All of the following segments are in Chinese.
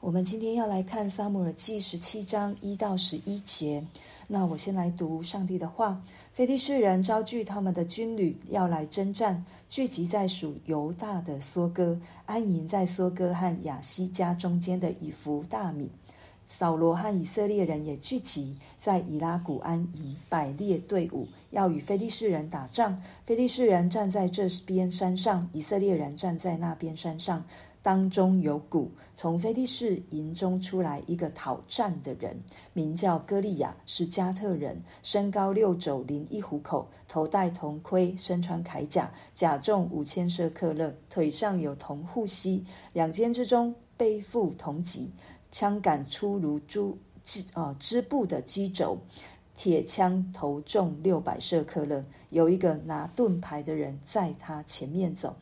我们今天要来看撒母耳记十七章一到十一节。那我先来读上帝的话：非利士人招聚他们的军旅，要来征战，聚集在属犹大的梭哥，安营在梭哥和亚西加中间的以弗大米。扫罗和以色列人也聚集在以拉谷安营，摆列队伍，要与非利士人打仗。非利士人站在这边山上，以色列人站在那边山上。当中有股，从非利士营中出来一个讨战的人，名叫歌利亚，是加特人，身高六肘，零一虎口，头戴铜盔，身穿铠甲，甲重五千舍克勒，腿上有铜护膝，两肩之中背负铜戟，枪杆粗如珠织啊织布的机轴，铁枪头重六百舍克勒，有一个拿盾牌的人在他前面走。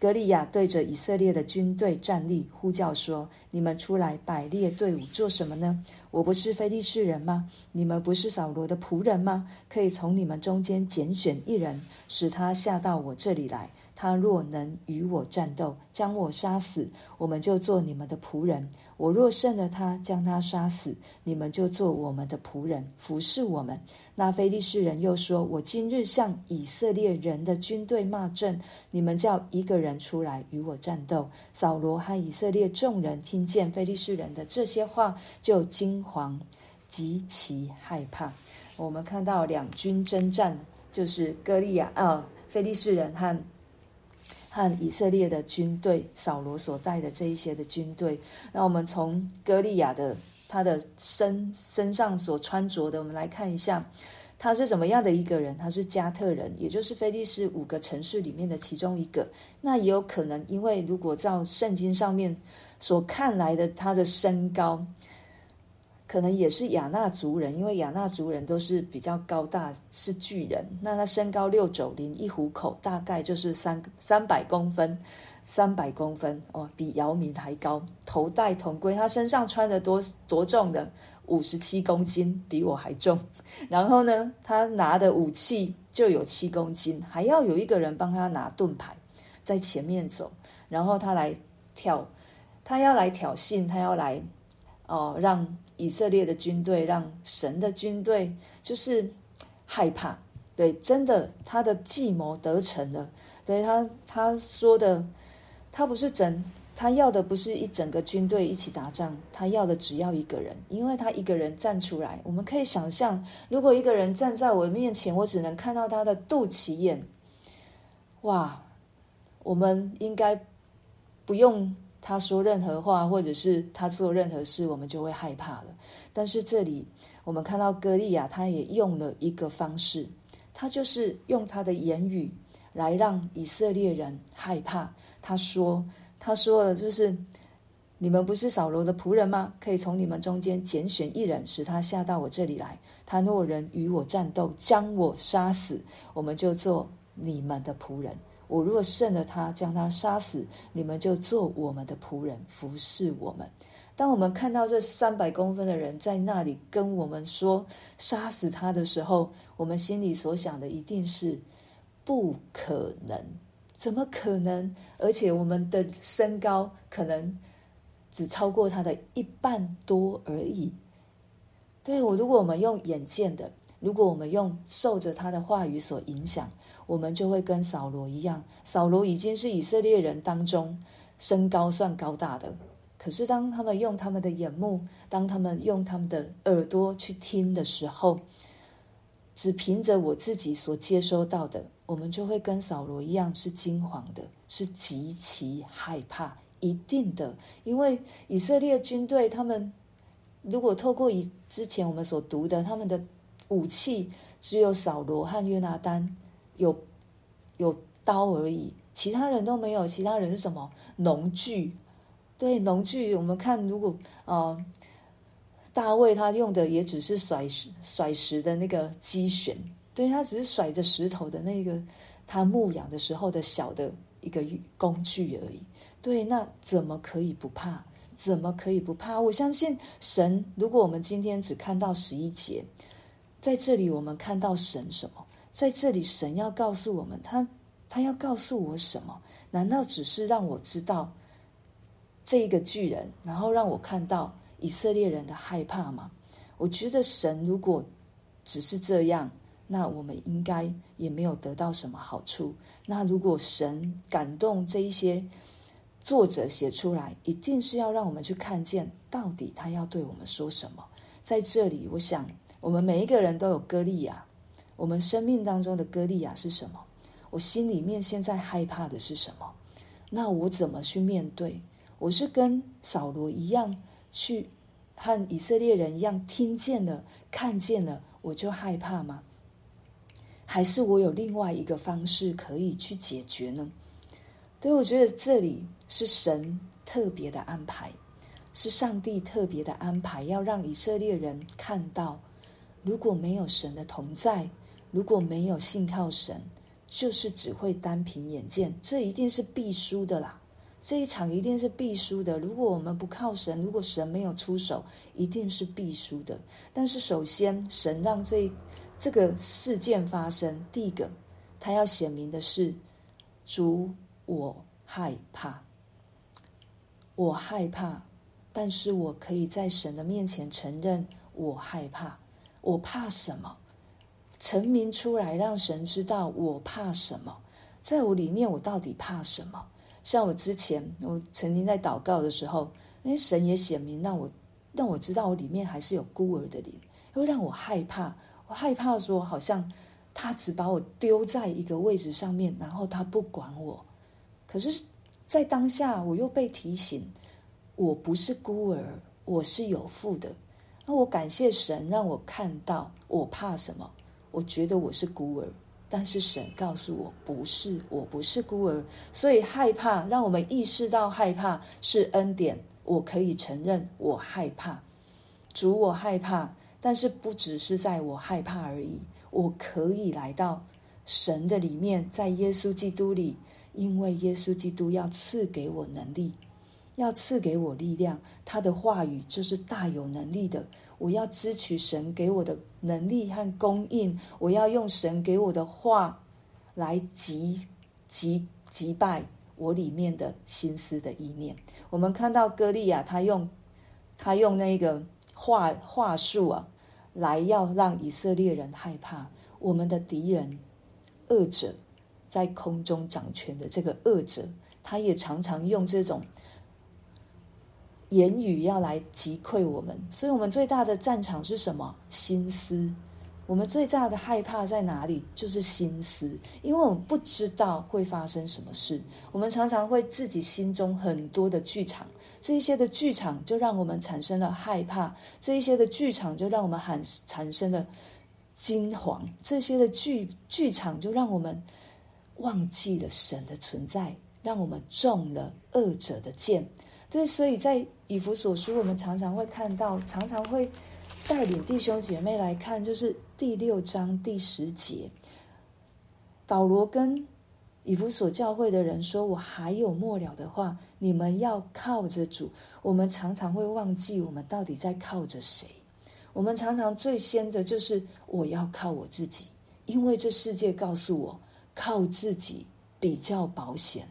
格利亚对着以色列的军队站立，呼叫说：“你们出来摆列队伍做什么呢？我不是非利士人吗？你们不是扫罗的仆人吗？可以从你们中间拣选一人，使他下到我这里来。他若能与我战斗，将我杀死，我们就做你们的仆人。”我若胜了他，将他杀死，你们就做我们的仆人，服侍我们。那非利士人又说：“我今日向以色列人的军队骂阵，你们叫一个人出来与我战斗。”扫罗和以色列众人听见非利士人的这些话，就惊惶，极其害怕。我们看到两军征战，就是哥利亚啊，非利士人和。和以色列的军队，扫罗所带的这一些的军队，那我们从歌利亚的他的身身上所穿着的，我们来看一下，他是怎么样的一个人？他是加特人，也就是非利士五个城市里面的其中一个。那也有可能，因为如果照圣经上面所看来的，他的身高。可能也是亚纳族人，因为亚纳族人都是比较高大，是巨人。那他身高六肘零一虎口，大概就是三三百公分，三百公分哦，比姚明还高。头戴铜盔，他身上穿的多多重的？五十七公斤，比我还重。然后呢，他拿的武器就有七公斤，还要有一个人帮他拿盾牌，在前面走。然后他来挑，他要来挑衅，他要来哦让。以色列的军队让神的军队就是害怕，对，真的他的计谋得逞了。对他他说的，他不是整，他要的不是一整个军队一起打仗，他要的只要一个人，因为他一个人站出来，我们可以想象，如果一个人站在我面前，我只能看到他的肚脐眼，哇，我们应该不用。他说任何话，或者是他做任何事，我们就会害怕了。但是这里我们看到歌利亚，他也用了一个方式，他就是用他的言语来让以色列人害怕。他说：“他说了，就是你们不是扫罗的仆人吗？可以从你们中间拣选一人，使他下到我这里来。他若人与我战斗，将我杀死，我们就做你们的仆人。”我若胜了他，将他杀死，你们就做我们的仆人，服侍我们。当我们看到这三百公分的人在那里跟我们说杀死他的时候，我们心里所想的一定是不可能，怎么可能？而且我们的身高可能只超过他的一半多而已。对，我，如果我们用眼见的，如果我们用受着他的话语所影响。我们就会跟扫罗一样，扫罗已经是以色列人当中身高算高大的，可是当他们用他们的眼目，当他们用他们的耳朵去听的时候，只凭着我自己所接收到的，我们就会跟扫罗一样是惊惶的，是极其害怕，一定的，因为以色列军队他们如果透过以之前我们所读的，他们的武器只有扫罗和约拿单。有有刀而已，其他人都没有。其他人是什么？农具，对，农具。我们看，如果呃，大卫他用的也只是甩石甩石的那个机旋，对，他只是甩着石头的那个他牧养的时候的小的一个工具而已。对，那怎么可以不怕？怎么可以不怕？我相信神。如果我们今天只看到十一节，在这里我们看到神什么？在这里，神要告诉我们，他他要告诉我什么？难道只是让我知道这一个巨人，然后让我看到以色列人的害怕吗？我觉得神如果只是这样，那我们应该也没有得到什么好处。那如果神感动这一些作者写出来，一定是要让我们去看见到底他要对我们说什么。在这里，我想我们每一个人都有歌利亚，我们生命当中的歌利亚是什么？我心里面现在害怕的是什么？那我怎么去面对？我是跟扫罗一样，去和以色列人一样，听见了、看见了，我就害怕吗？还是我有另外一个方式可以去解决呢？对，我觉得这里是神特别的安排，是上帝特别的安排，要让以色列人看到，如果没有神的同在，如果没有信靠神。就是只会单凭眼见，这一定是必输的啦。这一场一定是必输的。如果我们不靠神，如果神没有出手，一定是必输的。但是首先，神让这这个事件发生，第一个，他要显明的是，主，我害怕，我害怕，但是我可以在神的面前承认我害怕。我怕什么？成名出来，让神知道我怕什么，在我里面，我到底怕什么？像我之前，我曾经在祷告的时候，因为神也显明，让我让我知道我里面还是有孤儿的灵，会让我害怕。我害怕说，好像他只把我丢在一个位置上面，然后他不管我。可是，在当下，我又被提醒，我不是孤儿，我是有父的。那我感谢神，让我看到我怕什么。我觉得我是孤儿，但是神告诉我不是，我不是孤儿，所以害怕，让我们意识到害怕是恩典。我可以承认我害怕，主，我害怕，但是不只是在我害怕而已，我可以来到神的里面，在耶稣基督里，因为耶稣基督要赐给我能力，要赐给我力量，他的话语就是大有能力的。我要支取神给我的能力和供应，我要用神给我的话来击击击败我里面的心思的意念。我们看到歌利亚，他用他用那个话话术啊，来要让以色列人害怕。我们的敌人恶者在空中掌权的这个恶者，他也常常用这种。言语要来击溃我们，所以我们最大的战场是什么？心思。我们最大的害怕在哪里？就是心思，因为我们不知道会发生什么事。我们常常会自己心中很多的剧场，这一些的剧场就让我们产生了害怕，这一些的剧场就让我们喊产生了惊惶，这些的剧剧场就让我们忘记了神的存在，让我们中了恶者的箭。对，所以在以弗所书，我们常常会看到，常常会带领弟兄姐妹来看，就是第六章第十节，保罗跟以弗所教会的人说：“我还有末了的话，你们要靠着主。”我们常常会忘记，我们到底在靠着谁？我们常常最先的就是我要靠我自己，因为这世界告诉我，靠自己比较保险。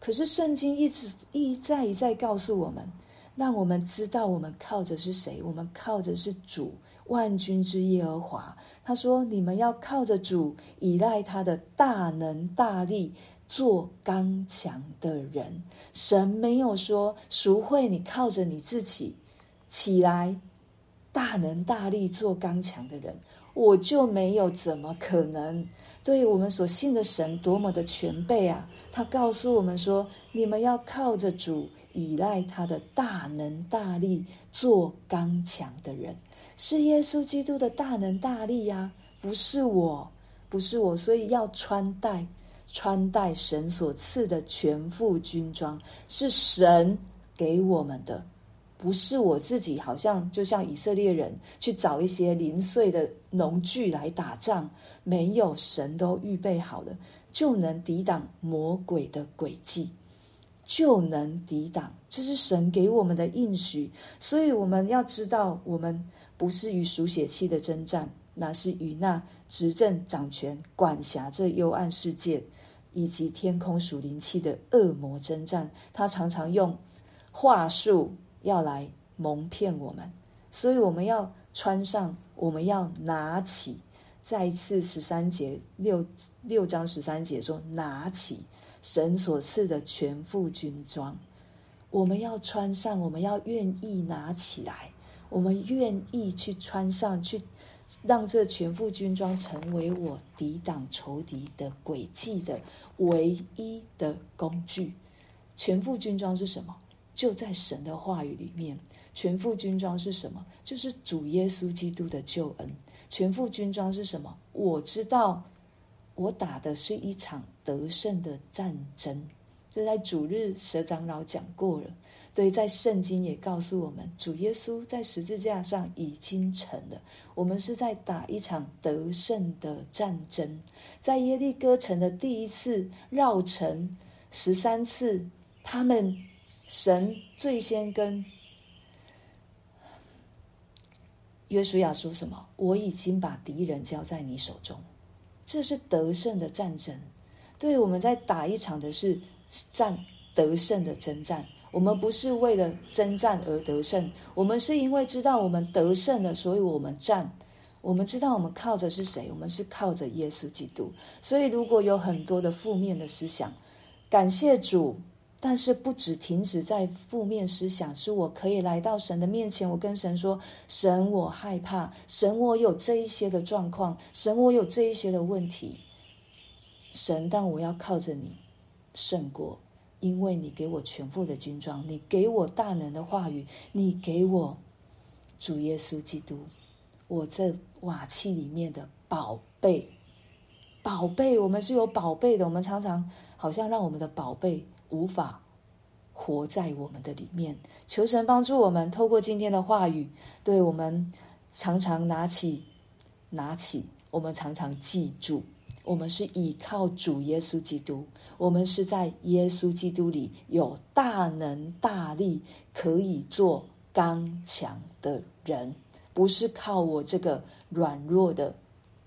可是圣经一直一再一再告诉我们，让我们知道我们靠着是谁？我们靠着是主，万军之耶和华。他说：“你们要靠着主，依赖他的大能大力，做刚强的人。”神没有说赎会，你靠着你自己起来，大能大力做刚强的人，我就没有怎么可能。对我们所信的神多么的全备啊！他告诉我们说：“你们要靠着主，依赖他的大能大力，做刚强的人。是耶稣基督的大能大力呀、不是我，不是我。所以要穿戴穿戴神所赐的全副军装，是神给我们的，不是我自己。好像就像以色列人去找一些零碎的农具来打仗。”没有神都预备好了，就能抵挡魔鬼的诡计，就能抵挡。这是神给我们的应许，所以我们要知道，我们不是与属血气的征战，那是与那执政掌权、管辖这幽暗世界以及天空属灵气的恶魔征战。他常常用话术要来蒙骗我们，所以我们要穿上，我们要拿起。再一次十三节六六章十三节说：“拿起神所赐的全副军装，我们要穿上，我们要愿意拿起来，我们愿意去穿上去，让这全副军装成为我抵挡仇敌的诡计的唯一的工具。全副军装是什么？就在神的话语里面。全副军装是什么？就是主耶稣基督的救恩。”全副军装是什么？我知道，我打的是一场得胜的战争。这在主日蛇长老讲过了。对，在圣经也告诉我们，主耶稣在十字架上已经成了。我们是在打一场得胜的战争。在耶利哥城的第一次绕城十三次，他们神最先跟。约书亚说什么？我已经把敌人交在你手中，这是得胜的战争。对，我们在打一场的是战得胜的征战。我们不是为了征战而得胜，我们是因为知道我们得胜了，所以我们战。我们知道我们靠着是谁？我们是靠着耶稣基督。所以，如果有很多的负面的思想，感谢主。但是不只停止在负面思想，是我可以来到神的面前，我跟神说：“神，我害怕，神，我有这一些的状况，神，我有这一些的问题，神，但我要靠着你胜过，因为你给我全副的军装，你给我大能的话语，你给我主耶稣基督，我这瓦器里面的宝贝，宝贝，我们是有宝贝的，我们常常好像让我们的宝贝。”无法活在我们的里面，求神帮助我们，透过今天的话语，对我们常常拿起，拿起，我们常常记住，我们是依靠主耶稣基督，我们是在耶稣基督里有大能大力，可以做刚强的人，不是靠我这个软弱的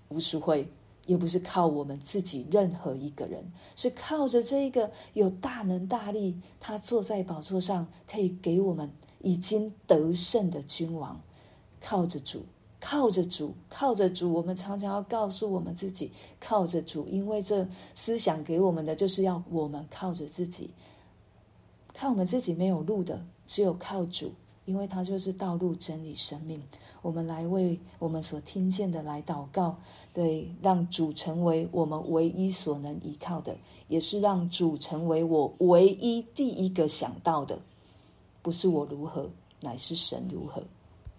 吴淑慧。又不是靠我们自己任何一个人，是靠着这一个有大能大力，他坐在宝座上，可以给我们已经得胜的君王。靠着主，靠着主，靠着主。我们常常要告诉我们自己，靠着主，因为这思想给我们的就是要我们靠着自己，靠我们自己没有路的，只有靠主，因为他就是道路、真理、生命。我们来为我们所听见的来祷告，对，让主成为我们唯一所能依靠的，也是让主成为我唯一第一个想到的，不是我如何，乃是神如何。